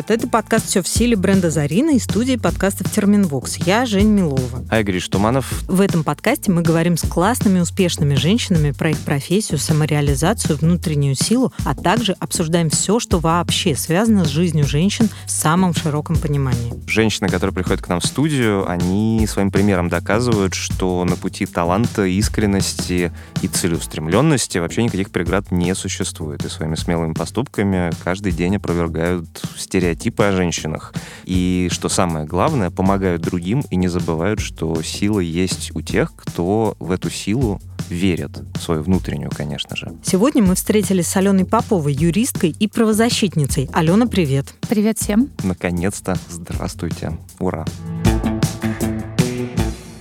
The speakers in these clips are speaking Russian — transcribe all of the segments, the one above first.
Привет, это подкаст «Все в силе» бренда «Зарина» и студии подкастов «Терминвокс». Я Жень Милова. А я Гриш Туманов. В этом подкасте мы говорим с классными, успешными женщинами про их профессию, самореализацию, внутреннюю силу, а также обсуждаем все, что вообще связано с жизнью женщин в самом широком понимании. Женщины, которые приходят к нам в студию, они своим примером доказывают, что на пути таланта, искренности и целеустремленности вообще никаких преград не существует. И своими смелыми поступками каждый день опровергают стереотипы о женщинах. И, что самое главное, помогают другим и не забывают, что сила есть у тех, кто в эту силу верят, свою внутреннюю, конечно же. Сегодня мы встретились с Аленой Поповой, юристкой и правозащитницей. Алена, привет. Привет всем. Наконец-то. Здравствуйте. Ура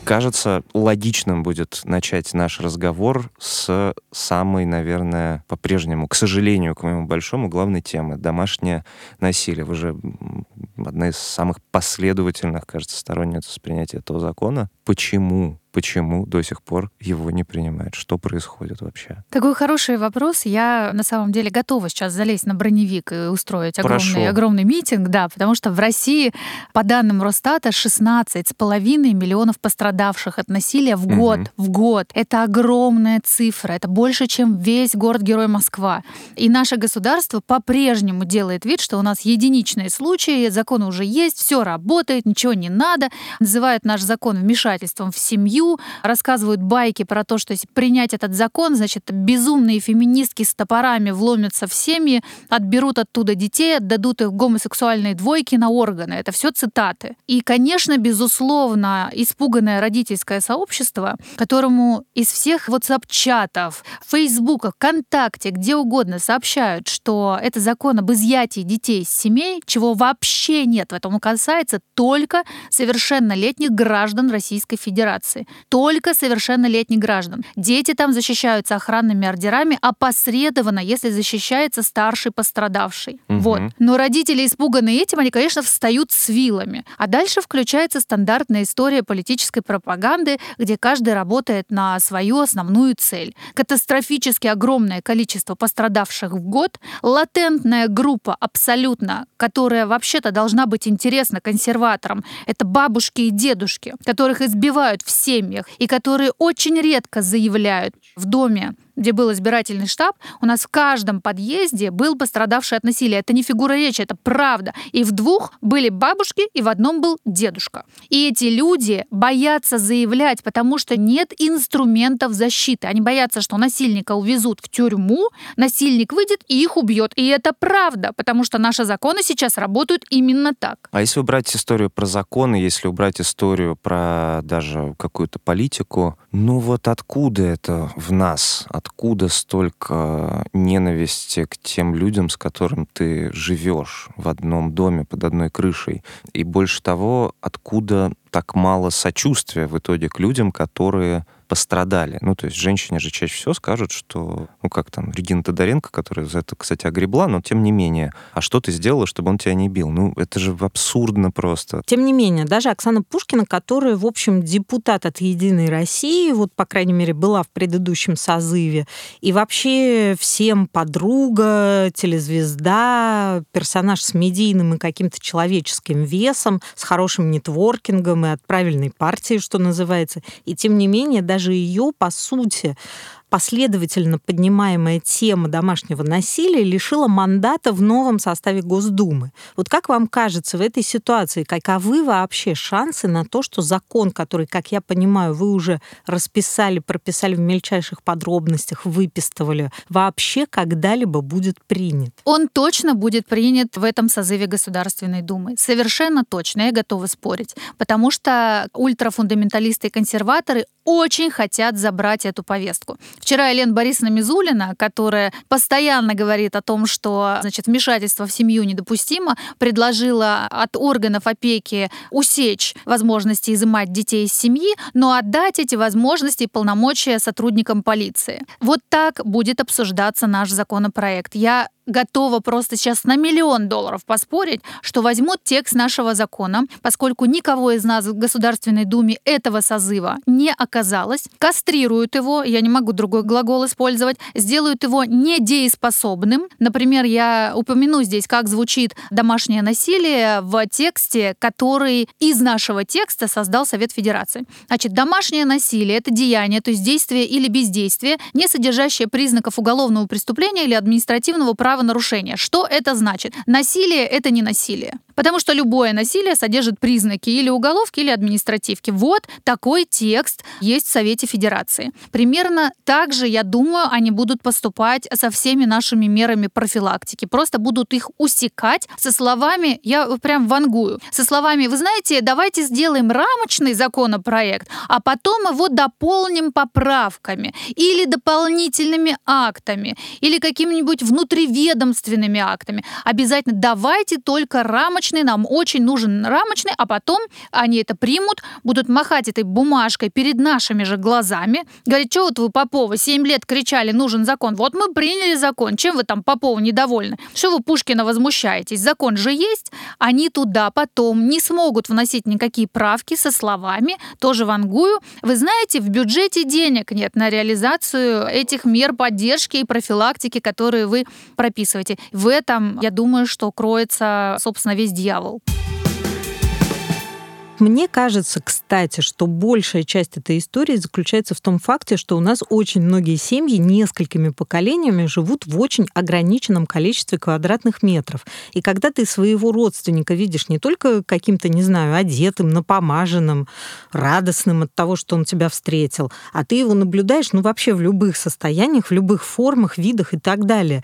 кажется, логичным будет начать наш разговор с самой, наверное, по-прежнему, к сожалению, к моему большому, главной темы — домашнее насилие. Вы же одна из самых последовательных, кажется, сторонниц принятия этого закона. Почему почему до сих пор его не принимают? Что происходит вообще? Такой хороший вопрос. Я на самом деле готова сейчас залезть на броневик и устроить огромный, огромный митинг, да, потому что в России, по данным Росстата, 16,5 миллионов пострадавших от насилия в год. Угу. В год. Это огромная цифра. Это больше, чем весь город-герой Москва. И наше государство по-прежнему делает вид, что у нас единичные случаи, законы уже есть, все работает, ничего не надо. Называют наш закон вмешательством в семью семью, рассказывают байки про то, что если принять этот закон, значит, безумные феминистки с топорами вломятся в семьи, отберут оттуда детей, отдадут их гомосексуальные двойки на органы. Это все цитаты. И, конечно, безусловно, испуганное родительское сообщество, которому из всех WhatsApp-чатов, Фейсбука, ВКонтакте, где угодно сообщают, что это закон об изъятии детей из семей, чего вообще нет в этом касается только совершеннолетних граждан Российской Федерации только совершеннолетних граждан. Дети там защищаются охранными ордерами опосредованно, если защищается старший пострадавший. Угу. Вот. Но родители, испуганные этим, они, конечно, встают с вилами. А дальше включается стандартная история политической пропаганды, где каждый работает на свою основную цель. Катастрофически огромное количество пострадавших в год, латентная группа абсолютно, которая вообще-то должна быть интересна консерваторам, это бабушки и дедушки, которых избивают все семьях и которые очень редко заявляют в доме где был избирательный штаб, у нас в каждом подъезде был пострадавший от насилия. Это не фигура речи, это правда. И в двух были бабушки, и в одном был дедушка. И эти люди боятся заявлять, потому что нет инструментов защиты. Они боятся, что насильника увезут в тюрьму, насильник выйдет и их убьет. И это правда, потому что наши законы сейчас работают именно так. А если убрать историю про законы, если убрать историю про даже какую-то политику, ну вот откуда это в нас? От откуда столько ненависти к тем людям, с которым ты живешь в одном доме под одной крышей? И больше того, откуда так мало сочувствия в итоге к людям, которые пострадали. Ну, то есть женщине же чаще всего скажут, что, ну, как там, Регина Тодоренко, которая за это, кстати, огребла, но тем не менее, а что ты сделала, чтобы он тебя не бил? Ну, это же абсурдно просто. Тем не менее, даже Оксана Пушкина, которая, в общем, депутат от «Единой России», вот, по крайней мере, была в предыдущем созыве, и вообще всем подруга, телезвезда, персонаж с медийным и каким-то человеческим весом, с хорошим нетворкингом и от правильной партии, что называется. И тем не менее, даже даже ее, по сути, последовательно поднимаемая тема домашнего насилия лишила мандата в новом составе Госдумы. Вот как вам кажется в этой ситуации, каковы вообще шансы на то, что закон, который, как я понимаю, вы уже расписали, прописали в мельчайших подробностях, выпистывали, вообще когда-либо будет принят? Он точно будет принят в этом созыве Государственной Думы. Совершенно точно, я готова спорить. Потому что ультрафундаменталисты и консерваторы очень хотят забрать эту повестку. Вчера Елена Борисовна Мизулина, которая постоянно говорит о том, что значит, вмешательство в семью недопустимо, предложила от органов опеки усечь возможности изымать детей из семьи, но отдать эти возможности и полномочия сотрудникам полиции. Вот так будет обсуждаться наш законопроект. Я готова просто сейчас на миллион долларов поспорить, что возьмут текст нашего закона, поскольку никого из нас в Государственной Думе этого созыва не оказалось, кастрируют его, я не могу другой глагол использовать, сделают его недееспособным. Например, я упомяну здесь, как звучит домашнее насилие в тексте, который из нашего текста создал Совет Федерации. Значит, домашнее насилие — это деяние, то есть действие или бездействие, не содержащее признаков уголовного преступления или административного правонарушения. Что это значит? Насилие — это не насилие. Потому что любое насилие содержит признаки или уголовки, или административки. Вот такой текст есть в Совете Федерации. Примерно так же, я думаю, они будут поступать со всеми нашими мерами профилактики. Просто будут их усекать со словами, я прям вангую, со словами, вы знаете, давайте сделаем рамочный законопроект, а потом его дополним поправками или дополнительными актами, или какими-нибудь внутриведомственными актами. Обязательно давайте только рамочный, нам очень нужен рамочный, а потом они это примут, будут махать этой бумажкой перед нашими же глазами, говорить, что вот вы, Попова, 7 лет кричали, нужен закон, вот мы приняли закон, чем вы там, Попова, недовольны? Что вы Пушкина возмущаетесь? Закон же есть, они туда потом не смогут вносить никакие правки со словами, тоже вангую, вы знаете, в бюджете денег нет на реализацию этих мер поддержки и профилактики, которые вы прописываете. В этом, я думаю, что кроется, собственно, весь дьявол. Мне кажется, кстати, что большая часть этой истории заключается в том факте, что у нас очень многие семьи несколькими поколениями живут в очень ограниченном количестве квадратных метров. И когда ты своего родственника видишь не только каким-то, не знаю, одетым, напомаженным, радостным от того, что он тебя встретил, а ты его наблюдаешь, ну, вообще в любых состояниях, в любых формах, видах и так далее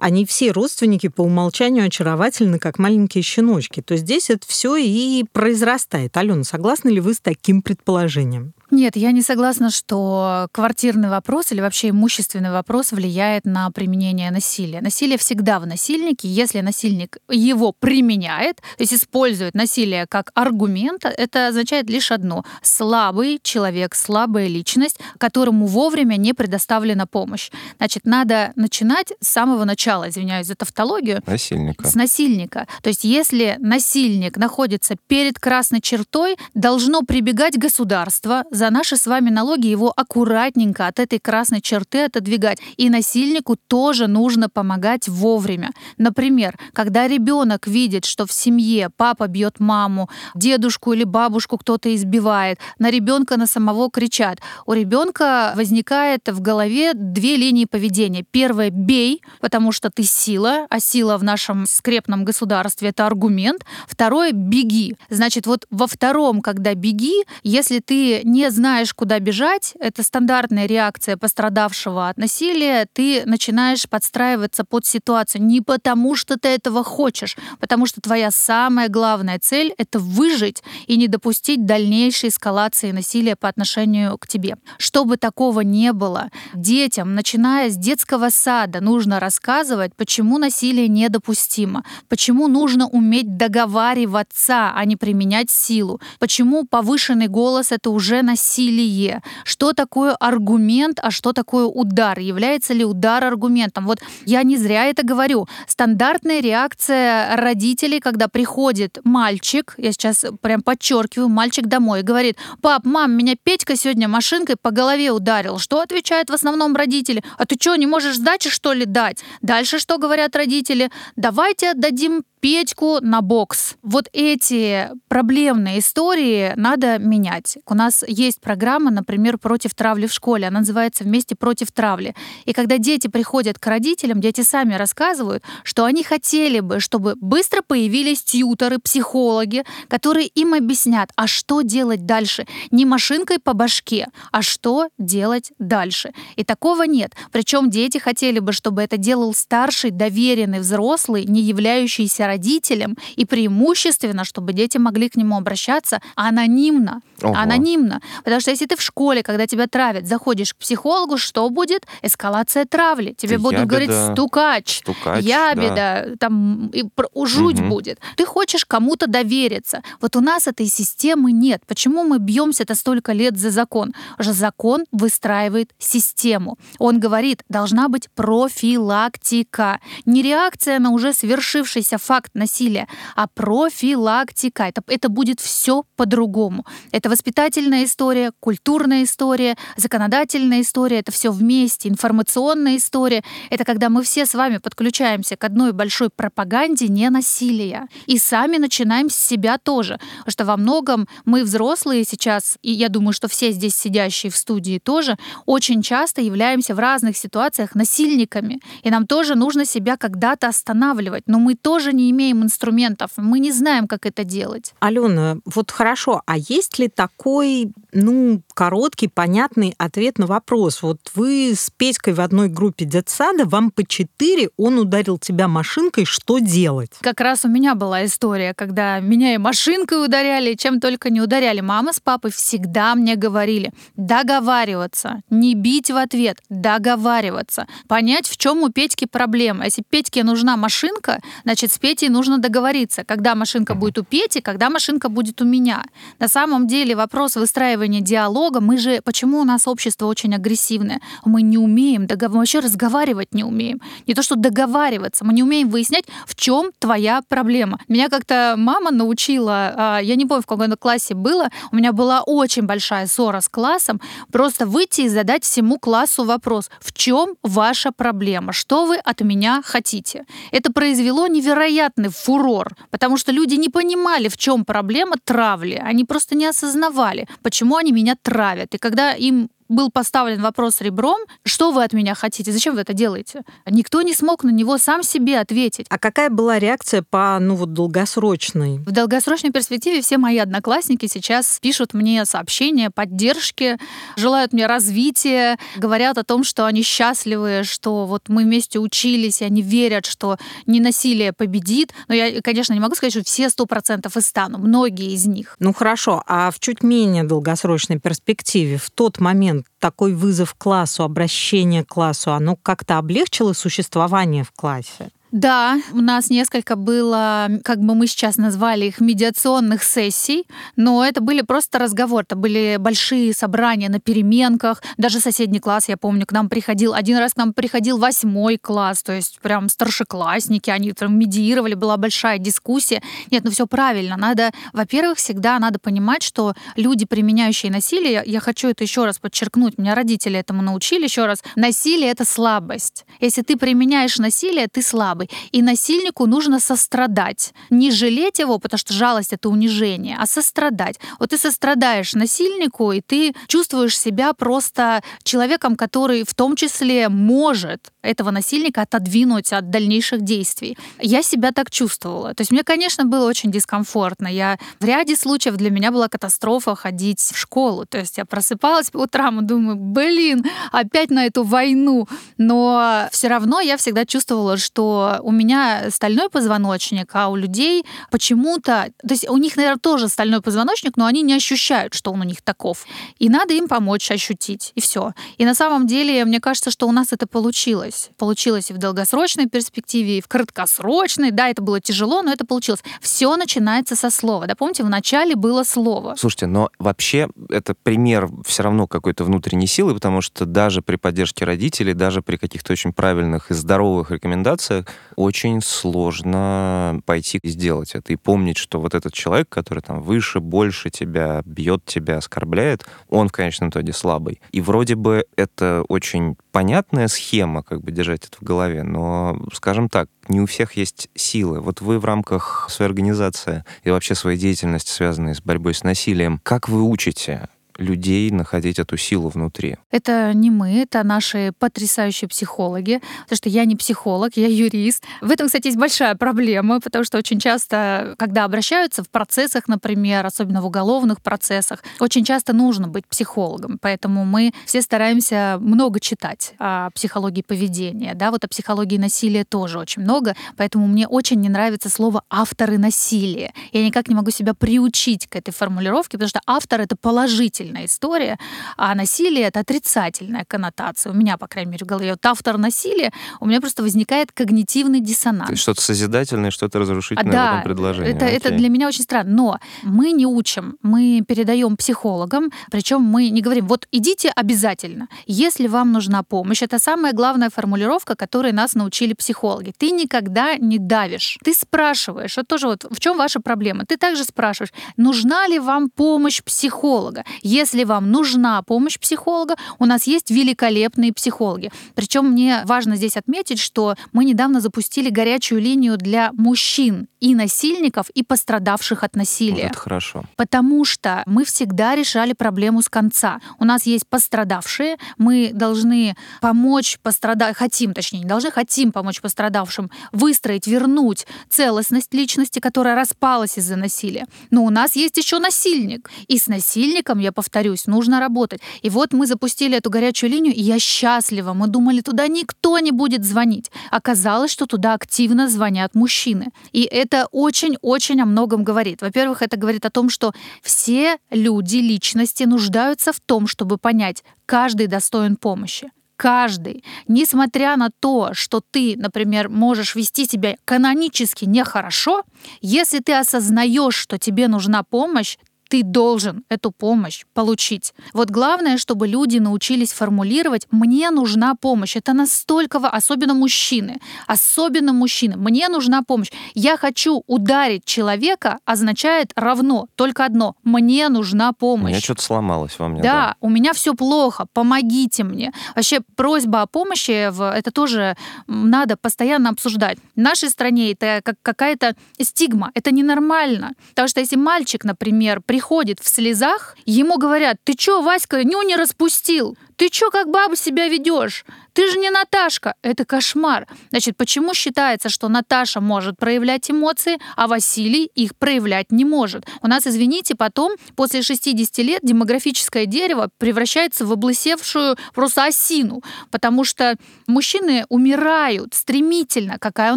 они все родственники по умолчанию очаровательны, как маленькие щеночки. То здесь это все и произрастает. Алена, согласны ли вы с таким предположением? Нет, я не согласна, что квартирный вопрос или вообще имущественный вопрос влияет на применение насилия. Насилие всегда в насильнике. Если насильник его применяет, то есть использует насилие как аргумент, это означает лишь одно. Слабый человек, слабая личность, которому вовремя не предоставлена помощь. Значит, надо начинать с самого начала, извиняюсь за тавтологию. Насильника. С насильника. То есть если насильник находится перед красной чертой, должно прибегать государство, за наши с вами налоги его аккуратненько от этой красной черты отодвигать. И насильнику тоже нужно помогать вовремя. Например, когда ребенок видит, что в семье папа бьет маму, дедушку или бабушку кто-то избивает, на ребенка на самого кричат. У ребенка возникает в голове две линии поведения. Первое — бей, потому что ты сила, а сила в нашем скрепном государстве — это аргумент. Второе — беги. Значит, вот во втором, когда беги, если ты не знаешь, куда бежать, это стандартная реакция пострадавшего от насилия, ты начинаешь подстраиваться под ситуацию не потому, что ты этого хочешь, потому что твоя самая главная цель — это выжить и не допустить дальнейшей эскалации насилия по отношению к тебе. Чтобы такого не было, детям, начиная с детского сада, нужно рассказывать, почему насилие недопустимо, почему нужно уметь договариваться, а не применять силу, почему повышенный голос — это уже насилие, насилие. Что такое аргумент, а что такое удар? Является ли удар аргументом? Вот я не зря это говорю. Стандартная реакция родителей, когда приходит мальчик, я сейчас прям подчеркиваю, мальчик домой говорит, пап, мам, меня Петька сегодня машинкой по голове ударил. Что отвечают в основном родители? А ты что, не можешь сдачи, что ли, дать? Дальше что говорят родители? Давайте отдадим Петьку на бокс. Вот эти проблемные истории надо менять. У нас есть программа, например, против травли в школе. Она называется «Вместе против травли». И когда дети приходят к родителям, дети сами рассказывают, что они хотели бы, чтобы быстро появились тьюторы, психологи, которые им объяснят, а что делать дальше. Не машинкой по башке, а что делать дальше. И такого нет. Причем дети хотели бы, чтобы это делал старший, доверенный взрослый, не являющийся родителям, и преимущественно, чтобы дети могли к нему обращаться анонимно. Ого. Анонимно. Потому что если ты в школе, когда тебя травят, заходишь к психологу, что будет? Эскалация травли. Тебе Ты будут ябеда, говорить стукач, стукач, ябеда, там и жуть Мгм. будет. Ты хочешь кому-то довериться. Вот у нас этой системы нет. Почему мы бьемся-то столько лет за закон? Уже закон выстраивает систему. Он говорит, должна быть профилактика. Не реакция на уже свершившийся факт насилия, а профилактика. Это, это будет все по-другому. Это воспитательная история, культурная история, законодательная история, это все вместе, информационная история. Это когда мы все с вами подключаемся к одной большой пропаганде ненасилия. И сами начинаем с себя тоже. Потому что во многом мы взрослые сейчас, и я думаю, что все здесь сидящие в студии тоже, очень часто являемся в разных ситуациях насильниками. И нам тоже нужно себя когда-то останавливать. Но мы тоже не имеем инструментов, мы не знаем, как это делать. Алена, вот хорошо, а есть ли такой, ну, короткий, понятный ответ на вопрос? Вот вы с Петькой в одной группе детсада, вам по четыре, он ударил тебя машинкой, что делать? Как раз у меня была история, когда меня и машинкой ударяли, и чем только не ударяли. Мама с папой всегда мне говорили договариваться, не бить в ответ, договариваться, понять, в чем у Петьки проблема. Если Петьке нужна машинка, значит, с Петей нужно договориться, когда машинка будет у Пети, когда машинка будет у меня. На самом деле вопрос выстраивания диалога, мы же, почему у нас общество очень агрессивное? Мы не умеем, догов... мы вообще разговаривать не умеем. Не то, что договариваться, мы не умеем выяснять, в чем твоя проблема. Меня как-то мама научила, а, я не помню, в каком классе было, у меня была очень большая ссора с классом, просто выйти и задать всему классу вопрос, в чем ваша проблема, что вы от меня хотите. Это произвело невероятный фурор, потому что люди не понимали, в чем проблема травли, они просто не осознавали, почему они меня травят. И когда им был поставлен вопрос ребром, что вы от меня хотите, зачем вы это делаете? Никто не смог на него сам себе ответить. А какая была реакция по, ну вот, долгосрочной? В долгосрочной перспективе все мои одноклассники сейчас пишут мне сообщения поддержки, желают мне развития, говорят о том, что они счастливы, что вот мы вместе учились, и они верят, что ненасилие победит. Но я, конечно, не могу сказать, что все сто процентов и стану, многие из них. Ну хорошо, а в чуть менее долгосрочной перспективе в тот момент такой вызов классу, обращение к классу, оно как-то облегчило существование в классе? Да, у нас несколько было, как бы мы сейчас назвали их, медиационных сессий, но это были просто разговоры, это были большие собрания на переменках, даже соседний класс, я помню, к нам приходил, один раз к нам приходил восьмой класс, то есть прям старшеклассники, они там медиировали, была большая дискуссия. Нет, ну все правильно, надо, во-первых, всегда надо понимать, что люди, применяющие насилие, я хочу это еще раз подчеркнуть, меня родители этому научили еще раз, насилие — это слабость. Если ты применяешь насилие, ты слабый слабый. И насильнику нужно сострадать. Не жалеть его, потому что жалость — это унижение, а сострадать. Вот ты сострадаешь насильнику, и ты чувствуешь себя просто человеком, который в том числе может этого насильника отодвинуть от дальнейших действий. Я себя так чувствовала. То есть мне, конечно, было очень дискомфортно. Я в ряде случаев для меня была катастрофа ходить в школу. То есть я просыпалась по утрам и думаю, блин, опять на эту войну. Но все равно я всегда чувствовала, что у меня стальной позвоночник, а у людей почему-то... То есть у них, наверное, тоже стальной позвоночник, но они не ощущают, что он у них таков. И надо им помочь ощутить, и все. И на самом деле, мне кажется, что у нас это получилось. Получилось и в долгосрочной перспективе, и в краткосрочной. Да, это было тяжело, но это получилось. Все начинается со слова. Да, помните, в начале было слово. Слушайте, но вообще это пример все равно какой-то внутренней силы, потому что даже при поддержке родителей, даже при каких-то очень правильных и здоровых рекомендациях очень сложно пойти и сделать это. И помнить, что вот этот человек, который там выше, больше тебя, бьет тебя, оскорбляет, он в конечном итоге слабый. И вроде бы это очень понятная схема, как бы держать это в голове, но, скажем так, не у всех есть силы. Вот вы в рамках своей организации и вообще своей деятельности, связанной с борьбой с насилием, как вы учите людей находить эту силу внутри? Это не мы, это наши потрясающие психологи, потому что я не психолог, я юрист. В этом, кстати, есть большая проблема, потому что очень часто, когда обращаются в процессах, например, особенно в уголовных процессах, очень часто нужно быть психологом, поэтому мы все стараемся много читать о психологии поведения, да, вот о психологии насилия тоже очень много, поэтому мне очень не нравится слово «авторы насилия». Я никак не могу себя приучить к этой формулировке, потому что автор — это положительно положительная история, а насилие — это отрицательная коннотация. У меня, по крайней мере, в голове. Вот автор насилия, у меня просто возникает когнитивный диссонанс. То есть что-то созидательное, что-то разрушительное да, в этом предложении. Это, это для меня очень странно. Но мы не учим, мы передаем психологам, причем мы не говорим, вот идите обязательно. Если вам нужна помощь, это самая главная формулировка, которой нас научили психологи. Ты никогда не давишь. Ты спрашиваешь, вот тоже вот в чем ваша проблема? Ты также спрашиваешь, нужна ли вам помощь психолога? Если вам нужна помощь психолога, у нас есть великолепные психологи. Причем мне важно здесь отметить, что мы недавно запустили горячую линию для мужчин и насильников, и пострадавших от насилия. Вот это хорошо. Потому что мы всегда решали проблему с конца. У нас есть пострадавшие, мы должны помочь пострадавшим, хотим, точнее, не должны, хотим помочь пострадавшим выстроить, вернуть целостность личности, которая распалась из-за насилия. Но у нас есть еще насильник. И с насильником, я повторюсь, нужно работать. И вот мы запустили эту горячую линию, и я счастлива. Мы думали, туда никто не будет звонить. Оказалось, что туда активно звонят мужчины. И это очень-очень о многом говорит. Во-первых, это говорит о том, что все люди, личности нуждаются в том, чтобы понять, каждый достоин помощи каждый, несмотря на то, что ты, например, можешь вести себя канонически нехорошо, если ты осознаешь, что тебе нужна помощь, ты должен эту помощь получить. Вот главное, чтобы люди научились формулировать «мне нужна помощь». Это настолько, особенно мужчины, особенно мужчины, «мне нужна помощь». «Я хочу ударить человека» означает равно, только одно «мне нужна помощь». У меня что-то сломалось во мне. Да, да, у меня все плохо, помогите мне. Вообще просьба о помощи, это тоже надо постоянно обсуждать. В нашей стране это как какая-то стигма, это ненормально. Потому что если мальчик, например, приходит приходит в слезах, ему говорят, ты чё, Васька, ню не распустил? Ты чё как баба себя ведешь? Ты же не Наташка. Это кошмар. Значит, почему считается, что Наташа может проявлять эмоции, а Василий их проявлять не может? У нас, извините, потом, после 60 лет, демографическое дерево превращается в облысевшую просто осину, потому что мужчины умирают стремительно. Какая у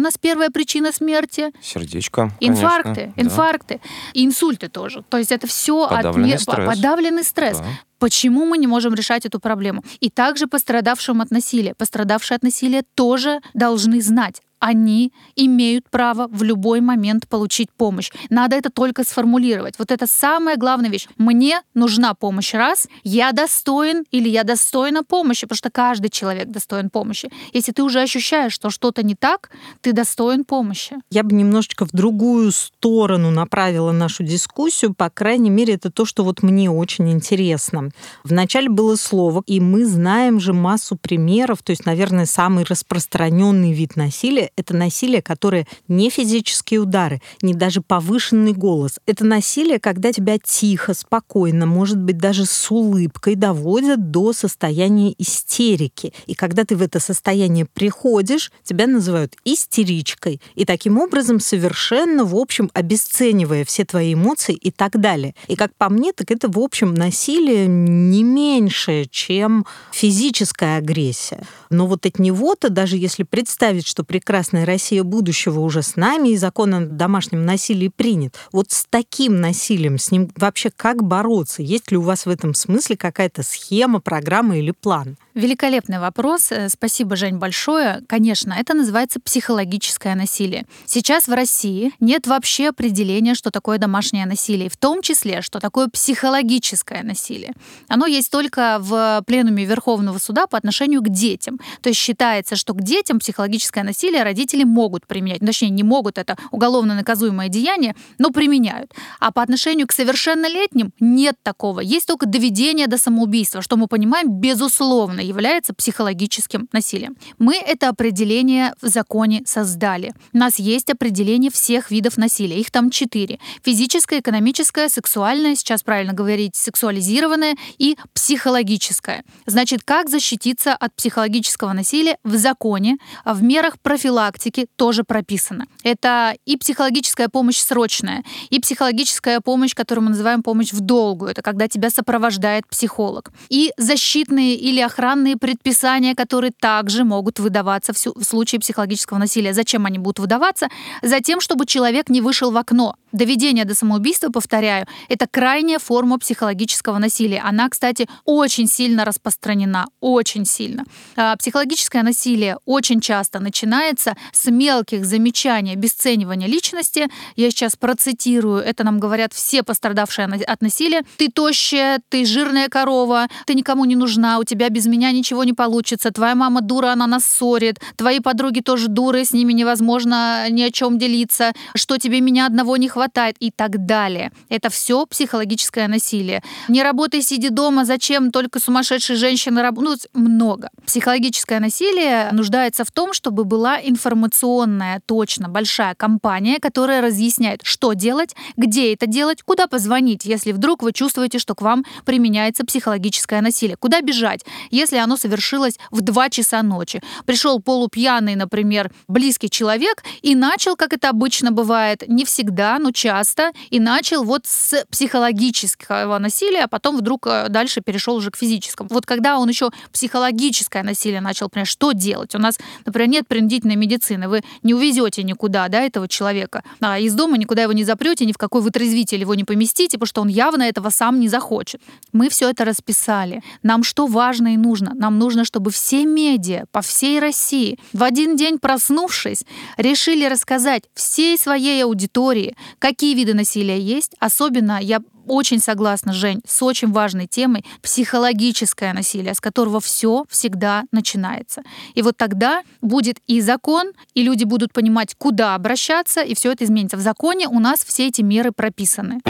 нас первая причина смерти? Сердечко. Инфаркты, конечно, инфаркты. Да. Инсульты тоже. То есть это все подавленный от... стресс. Подавленный стресс. Да. Почему мы не можем решать эту проблему? И также пострадавшим от насилия. Пострадавшие от насилия тоже должны знать, они имеют право в любой момент получить помощь. Надо это только сформулировать. Вот это самая главная вещь. Мне нужна помощь раз, я достоин или я достойна помощи, потому что каждый человек достоин помощи. Если ты уже ощущаешь, что что-то не так, ты достоин помощи. Я бы немножечко в другую сторону направила нашу дискуссию. По крайней мере, это то, что вот мне очень интересно. Вначале было слово, и мы знаем же массу примеров, то есть, наверное, самый распространенный вид насилия это насилие, которое не физические удары, не даже повышенный голос. Это насилие, когда тебя тихо, спокойно, может быть, даже с улыбкой доводят до состояния истерики. И когда ты в это состояние приходишь, тебя называют истеричкой. И таким образом совершенно, в общем, обесценивая все твои эмоции и так далее. И как по мне, так это, в общем, насилие не меньшее, чем физическая агрессия. Но вот от него-то, даже если представить, что прекрасно прекрасная Россия будущего уже с нами, и закон о домашнем насилии принят. Вот с таким насилием, с ним вообще как бороться? Есть ли у вас в этом смысле какая-то схема, программа или план? Великолепный вопрос. Э, спасибо, Жень, большое. Конечно, это называется психологическое насилие. Сейчас в России нет вообще определения, что такое домашнее насилие, в том числе, что такое психологическое насилие. Оно есть только в пленуме Верховного суда по отношению к детям. То есть считается, что к детям психологическое насилие родители могут применять. Ну, точнее, не могут, это уголовно наказуемое деяние, но применяют. А по отношению к совершеннолетним нет такого. Есть только доведение до самоубийства, что мы понимаем, безусловно, является психологическим насилием. Мы это определение в законе создали. У нас есть определение всех видов насилия. Их там четыре. Физическое, экономическое, сексуальное, сейчас правильно говорить, сексуализированное и психологическое. Значит, как защититься от психологического насилия в законе, в мерах профилактики тоже прописано. Это и психологическая помощь срочная, и психологическая помощь, которую мы называем помощь в долгую. Это когда тебя сопровождает психолог. И защитные или охранные охранные предписания, которые также могут выдаваться в случае психологического насилия. Зачем они будут выдаваться? Затем, чтобы человек не вышел в окно. Доведение до самоубийства, повторяю, это крайняя форма психологического насилия. Она, кстати, очень сильно распространена, очень сильно. А психологическое насилие очень часто начинается с мелких замечаний, обесценивания личности. Я сейчас процитирую, это нам говорят все пострадавшие от насилия. Ты тощая, ты жирная корова, ты никому не нужна, у тебя без меня ничего не получится, твоя мама дура, она нас ссорит, твои подруги тоже дуры, с ними невозможно ни о чем делиться, что тебе меня одного не хватает и так далее. Это все психологическое насилие. Не работай, сиди дома, зачем только сумасшедшие женщины работают? Ну, много. Психологическое насилие нуждается в том, чтобы была информационная, точно, большая компания, которая разъясняет, что делать, где это делать, куда позвонить, если вдруг вы чувствуете, что к вам применяется психологическое насилие. Куда бежать, если оно совершилось в 2 часа ночи. Пришел полупьяный, например, близкий человек и начал, как это обычно бывает, не всегда, но часто, и начал вот с психологического насилия, а потом вдруг э, дальше перешел уже к физическому. Вот когда он еще психологическое насилие начал, например, что делать? У нас, например, нет принудительной медицины, вы не увезете никуда, да, этого человека, а из дома никуда его не запрете, ни в какой вытрезвитель его не поместите, потому что он явно этого сам не захочет. Мы все это расписали. Нам что важно и нужно? Нам нужно, чтобы все медиа по всей России в один день проснувшись, решили рассказать всей своей аудитории, какие виды насилия есть. Особенно я очень согласна, Жень, с очень важной темой психологическое насилие, с которого все всегда начинается. И вот тогда будет и закон, и люди будут понимать, куда обращаться, и все это изменится. В законе у нас все эти меры прописаны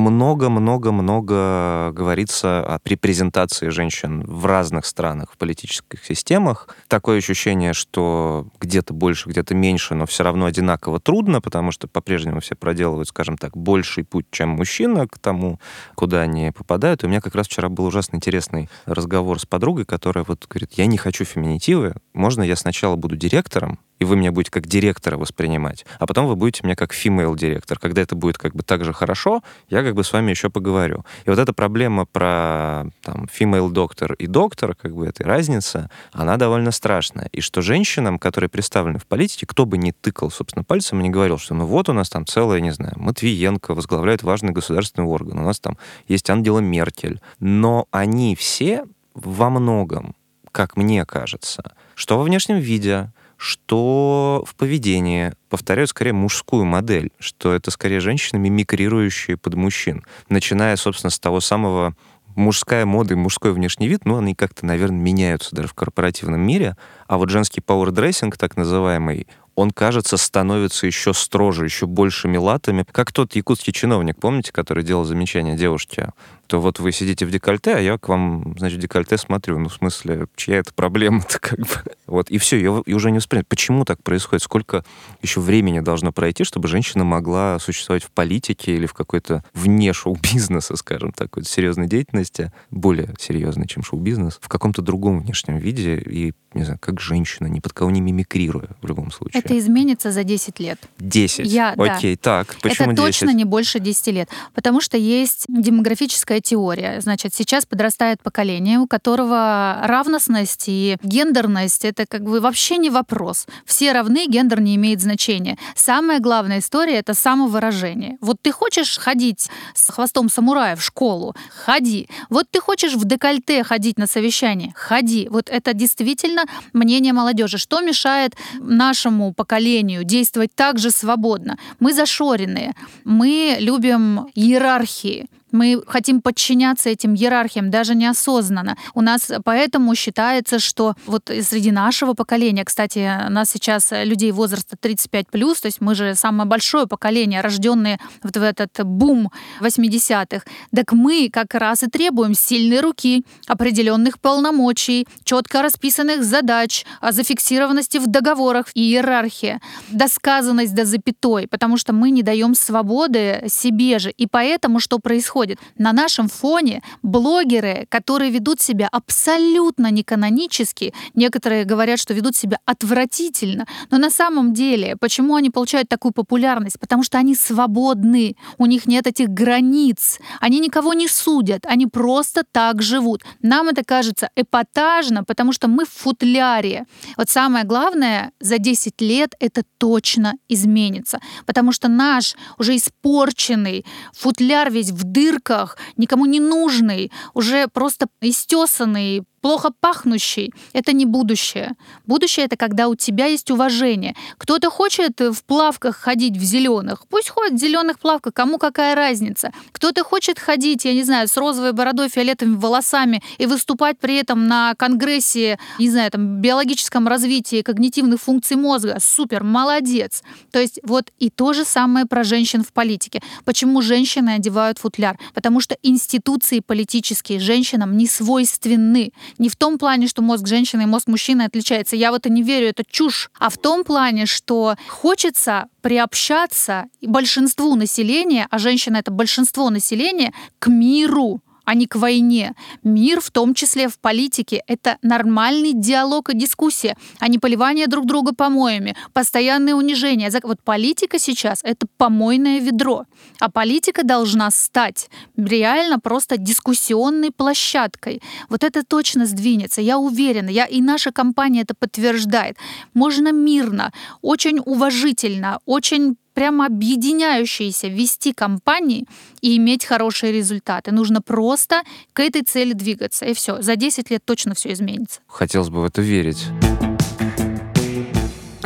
много-много-много говорится при презентации женщин в разных странах, в политических системах. Такое ощущение, что где-то больше, где-то меньше, но все равно одинаково трудно, потому что по-прежнему все проделывают, скажем так, больший путь, чем мужчина к тому, куда они попадают. И у меня как раз вчера был ужасно интересный разговор с подругой, которая вот говорит, я не хочу феминитивы, можно я сначала буду директором, и вы меня будете как директора воспринимать, а потом вы будете меня как female директор. Когда это будет как бы так же хорошо, я как бы с вами еще поговорю. И вот эта проблема про там female доктор и доктор, как бы этой разница, она довольно страшная. И что женщинам, которые представлены в политике, кто бы ни тыкал, собственно, пальцем и не говорил, что ну вот у нас там целая, не знаю, Матвиенко возглавляет важный государственный орган, у нас там есть Ангела Меркель. Но они все во многом, как мне кажется, что во внешнем виде, что в поведении повторяют скорее мужскую модель, что это скорее женщины, мимикрирующие под мужчин, начиная, собственно, с того самого мужская мода и мужской внешний вид, ну, они как-то, наверное, меняются даже в корпоративном мире, а вот женский power dressing, так называемый, он, кажется, становится еще строже, еще большими латами. Как тот якутский чиновник, помните, который делал замечание девушке? То вот вы сидите в декольте, а я к вам, значит, в декольте смотрю. Ну, в смысле, чья это проблема-то как бы? Вот, и все, ее и уже не воспринимают. Почему так происходит? Сколько еще времени должно пройти, чтобы женщина могла существовать в политике или в какой-то вне шоу-бизнеса, скажем так, какой-то серьезной деятельности, более серьезной, чем шоу-бизнес, в каком-то другом внешнем виде и, не знаю, как женщина, ни под кого не мимикрируя в любом случае. Это изменится за 10 лет. 10? Я, Окей, да. так, почему Это 10? точно не больше 10 лет, потому что есть демографическая теория. Значит, сейчас подрастает поколение, у которого равностность и гендерность — это как бы вообще не вопрос. Все равны, гендер не имеет значения. Самая главная история — это самовыражение. Вот ты хочешь ходить с хвостом самурая в школу? Ходи. Вот ты хочешь в декольте ходить на совещание? Ходи. Вот это действительно мнение молодежи. Что мешает нашему поколению действовать так же свободно? Мы зашоренные. Мы любим иерархии. Мы хотим подчиняться этим иерархиям даже неосознанно. У нас поэтому считается, что вот среди нашего поколения, кстати, у нас сейчас людей возраста 35 плюс, то есть мы же самое большое поколение, рожденные вот в этот бум 80-х, так мы как раз и требуем сильной руки, определенных полномочий, четко расписанных задач, зафиксированности в договорах и иерархии, досказанность до запятой, потому что мы не даем свободы себе же. И поэтому что происходит? Происходит? На нашем фоне блогеры, которые ведут себя абсолютно неканонически, некоторые говорят, что ведут себя отвратительно, но на самом деле, почему они получают такую популярность? Потому что они свободны, у них нет этих границ, они никого не судят, они просто так живут. Нам это кажется эпатажно, потому что мы в футляре. Вот самое главное, за 10 лет это точно изменится, потому что наш уже испорченный футляр весь в дырках, никому не нужный, уже просто истесанный, плохо пахнущий — это не будущее. Будущее — это когда у тебя есть уважение. Кто-то хочет в плавках ходить в зеленых, пусть ходит в зеленых плавках, кому какая разница. Кто-то хочет ходить, я не знаю, с розовой бородой, фиолетовыми волосами и выступать при этом на конгрессе, не знаю, там, биологическом развитии когнитивных функций мозга. Супер, молодец. То есть вот и то же самое про женщин в политике. Почему женщины одевают футляр? Потому что институции политические женщинам не свойственны. Не в том плане, что мозг женщины и мозг мужчины отличается. Я в это не верю, это чушь. А в том плане, что хочется приобщаться большинству населения, а женщина это большинство населения, к миру а не к войне. Мир, в том числе в политике, это нормальный диалог и дискуссия, а не поливание друг друга помоями, постоянное унижение. Вот политика сейчас — это помойное ведро, а политика должна стать реально просто дискуссионной площадкой. Вот это точно сдвинется, я уверена, я, и наша компания это подтверждает. Можно мирно, очень уважительно, очень прямо объединяющиеся вести компании и иметь хорошие результаты. Нужно просто к этой цели двигаться. И все. За 10 лет точно все изменится. Хотелось бы в это верить.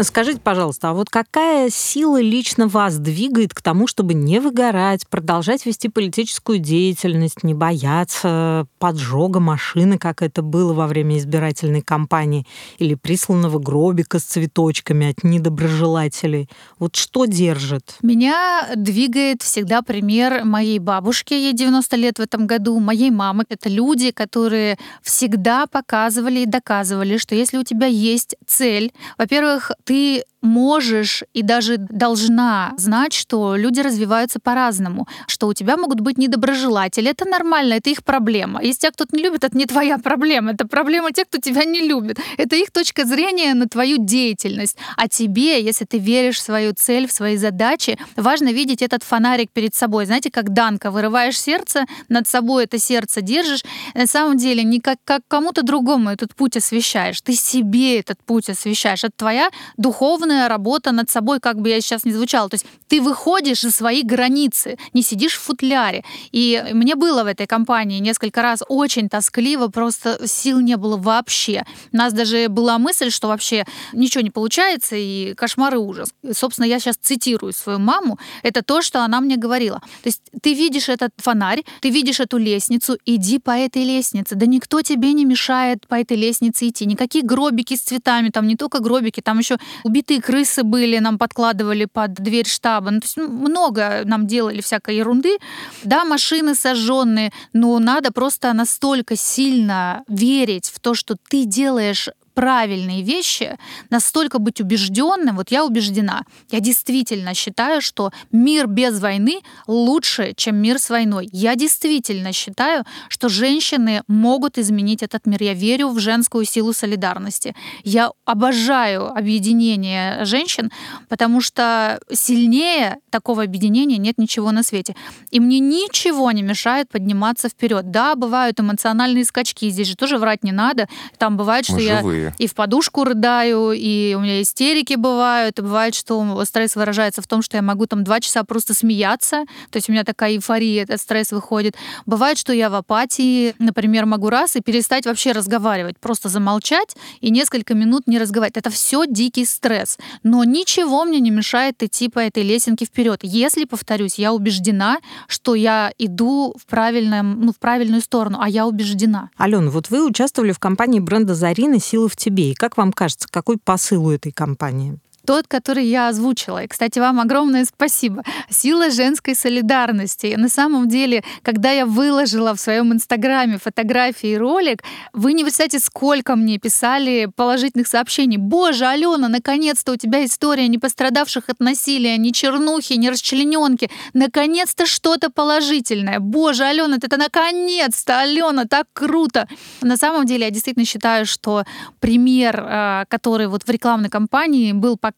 Скажите, пожалуйста, а вот какая сила лично вас двигает к тому, чтобы не выгорать, продолжать вести политическую деятельность, не бояться поджога машины, как это было во время избирательной кампании, или присланного гробика с цветочками от недоброжелателей? Вот что держит? Меня двигает всегда пример моей бабушки, ей 90 лет в этом году, моей мамы. Это люди, которые всегда показывали и доказывали, что если у тебя есть цель, во-первых, ты можешь и даже должна знать, что люди развиваются по-разному, что у тебя могут быть недоброжелатели. Это нормально, это их проблема. Если тебя кто-то не любит, это не твоя проблема, это проблема тех, кто тебя не любит. Это их точка зрения на твою деятельность. А тебе, если ты веришь в свою цель, в свои задачи, важно видеть этот фонарик перед собой. Знаете, как Данка, вырываешь сердце, над собой это сердце держишь. На самом деле не как, как кому-то другому этот путь освещаешь, ты себе этот путь освещаешь. Это твоя духовная активная работа над собой, как бы я сейчас не звучала. То есть ты выходишь за свои границы, не сидишь в футляре. И мне было в этой компании несколько раз очень тоскливо, просто сил не было вообще. У нас даже была мысль, что вообще ничего не получается, и кошмар и ужас. И, собственно, я сейчас цитирую свою маму. Это то, что она мне говорила. То есть ты видишь этот фонарь, ты видишь эту лестницу, иди по этой лестнице. Да никто тебе не мешает по этой лестнице идти. Никакие гробики с цветами, там не только гробики, там еще убитые крысы были, нам подкладывали под дверь штаба. Ну, то есть ну, много нам делали всякой ерунды. Да, машины сожженные, но надо просто настолько сильно верить в то, что ты делаешь правильные вещи, настолько быть убежденным, вот я убеждена, я действительно считаю, что мир без войны лучше, чем мир с войной. Я действительно считаю, что женщины могут изменить этот мир. Я верю в женскую силу солидарности. Я обожаю объединение женщин, потому что сильнее такого объединения нет ничего на свете. И мне ничего не мешает подниматься вперед. Да, бывают эмоциональные скачки, здесь же тоже врать не надо. Там бывает, что Мы я и в подушку рыдаю, и у меня истерики бывают, и бывает, что стресс выражается в том, что я могу там два часа просто смеяться, то есть у меня такая эйфория, этот стресс выходит. Бывает, что я в апатии, например, могу раз и перестать вообще разговаривать, просто замолчать и несколько минут не разговаривать. Это все дикий стресс. Но ничего мне не мешает идти по этой лесенке вперед. Если, повторюсь, я убеждена, что я иду в, правильном, ну, в правильную сторону, а я убеждена. Алена, вот вы участвовали в кампании бренда «Зарина. Сила в тебе». И как вам кажется, какой посыл у этой компании? Тот, который я озвучила. И, кстати, вам огромное спасибо. Сила женской солидарности. И на самом деле, когда я выложила в своем инстаграме фотографии и ролик, вы не представляете, сколько мне писали положительных сообщений. Боже, Алена, наконец-то у тебя история не пострадавших от насилия, ни чернухи, ни расчлененки. Наконец-то что-то положительное. Боже, Алена, это наконец-то, Алена, так круто. На самом деле, я действительно считаю, что пример, э, который вот в рекламной кампании был показан,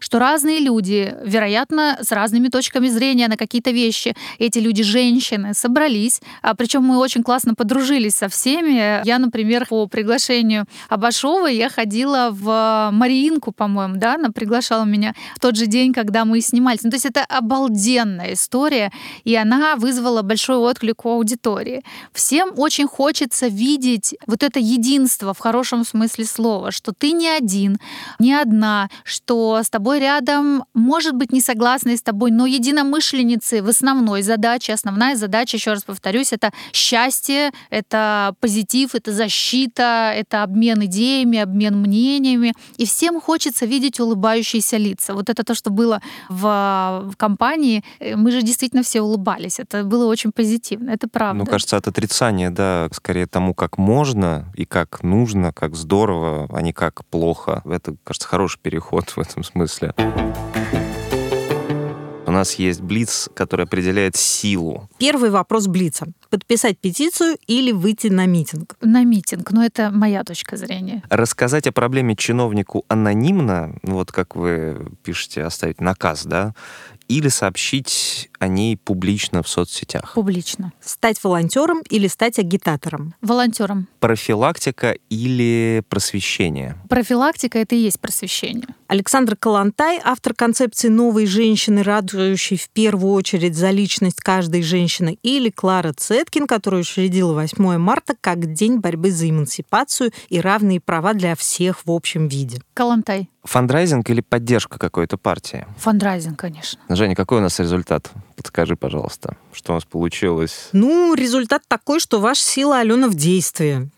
что разные люди, вероятно, с разными точками зрения на какие-то вещи, эти люди, женщины, собрались, а причем мы очень классно подружились со всеми. Я, например, по приглашению Абашовой я ходила в Мариинку, по-моему, да, она приглашала меня в тот же день, когда мы снимались. Ну, то есть это обалденная история, и она вызвала большой отклик у аудитории. Всем очень хочется видеть вот это единство в хорошем смысле слова, что ты не один, не одна, что с тобой рядом, может быть, не согласны с тобой, но единомышленницы в основной задаче. Основная задача, еще раз повторюсь, это счастье, это позитив, это защита, это обмен идеями, обмен мнениями. И всем хочется видеть улыбающиеся лица. Вот это то, что было в, в компании. Э, мы же действительно все улыбались. Это было очень позитивно. Это правда. Ну, кажется, от отрицания, да, скорее тому, как можно и как нужно, как здорово, а не как плохо. Это, кажется, хороший переход в этом смысле. У нас есть Блиц, который определяет силу. Первый вопрос Блица. Подписать петицию или выйти на митинг? На митинг, но это моя точка зрения. Рассказать о проблеме чиновнику анонимно, вот как вы пишете, оставить наказ, да, или сообщить о ней публично в соцсетях? Публично. Стать волонтером или стать агитатором? Волонтером. Профилактика или просвещение? Профилактика — это и есть просвещение. Александр Калантай, автор концепции «Новой женщины», радующей в первую очередь за личность каждой женщины, или Клара Цеткин, которая учредила 8 марта как День борьбы за эмансипацию и равные права для всех в общем виде. Калантай. Фандрайзинг или поддержка какой-то партии? Фандрайзинг, конечно. Женя, какой у нас результат? Подскажи, пожалуйста, что у нас получилось? Ну, результат такой, что ваша сила, Алена, в действии.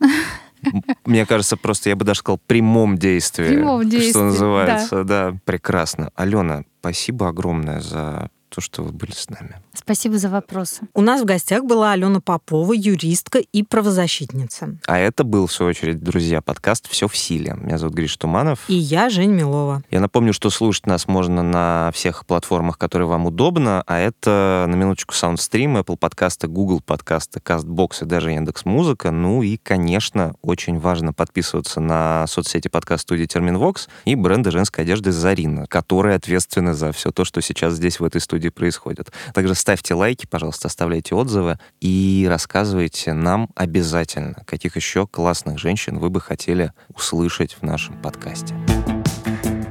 Мне кажется, просто я бы даже сказал прямом действии. Прямом действии, Что называется, да. да. Прекрасно. Алена, спасибо огромное за то, что вы были с нами. Спасибо за вопросы. У нас в гостях была Алена Попова, юристка и правозащитница. А это был, в свою очередь, друзья, подкаст «Все в силе». Меня зовут Гриш Туманов. И я, Жень Милова. Я напомню, что слушать нас можно на всех платформах, которые вам удобно, а это, на минуточку, SoundStream, Apple подкасты, Google подкасты, CastBox и даже Яндекс Музыка. Ну и, конечно, очень важно подписываться на соцсети подкаст студии Терминвокс и бренда женской одежды Зарина, которые ответственны за все то, что сейчас здесь в этой студии происходит. Также ставьте лайки, пожалуйста, оставляйте отзывы и рассказывайте нам обязательно, каких еще классных женщин вы бы хотели услышать в нашем подкасте.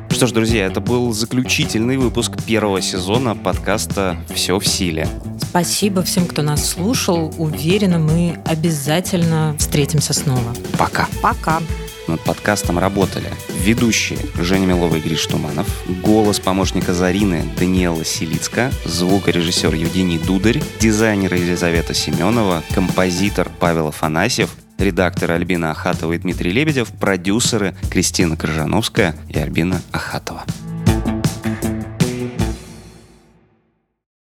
Что ж, друзья, это был заключительный выпуск первого сезона подкаста «Все в силе». Спасибо всем, кто нас слушал. Уверена, мы обязательно встретимся снова. Пока. Пока. Над подкастом работали ведущие Женя Милова и Гриш Туманов, голос помощника Зарины Даниэла Селицка, звукорежиссер Евгений Дударь, дизайнер Елизавета Семенова, композитор Павел Афанасьев, редакторы Альбина Ахатова и Дмитрий Лебедев, продюсеры Кристина Крыжановская и Альбина Ахатова.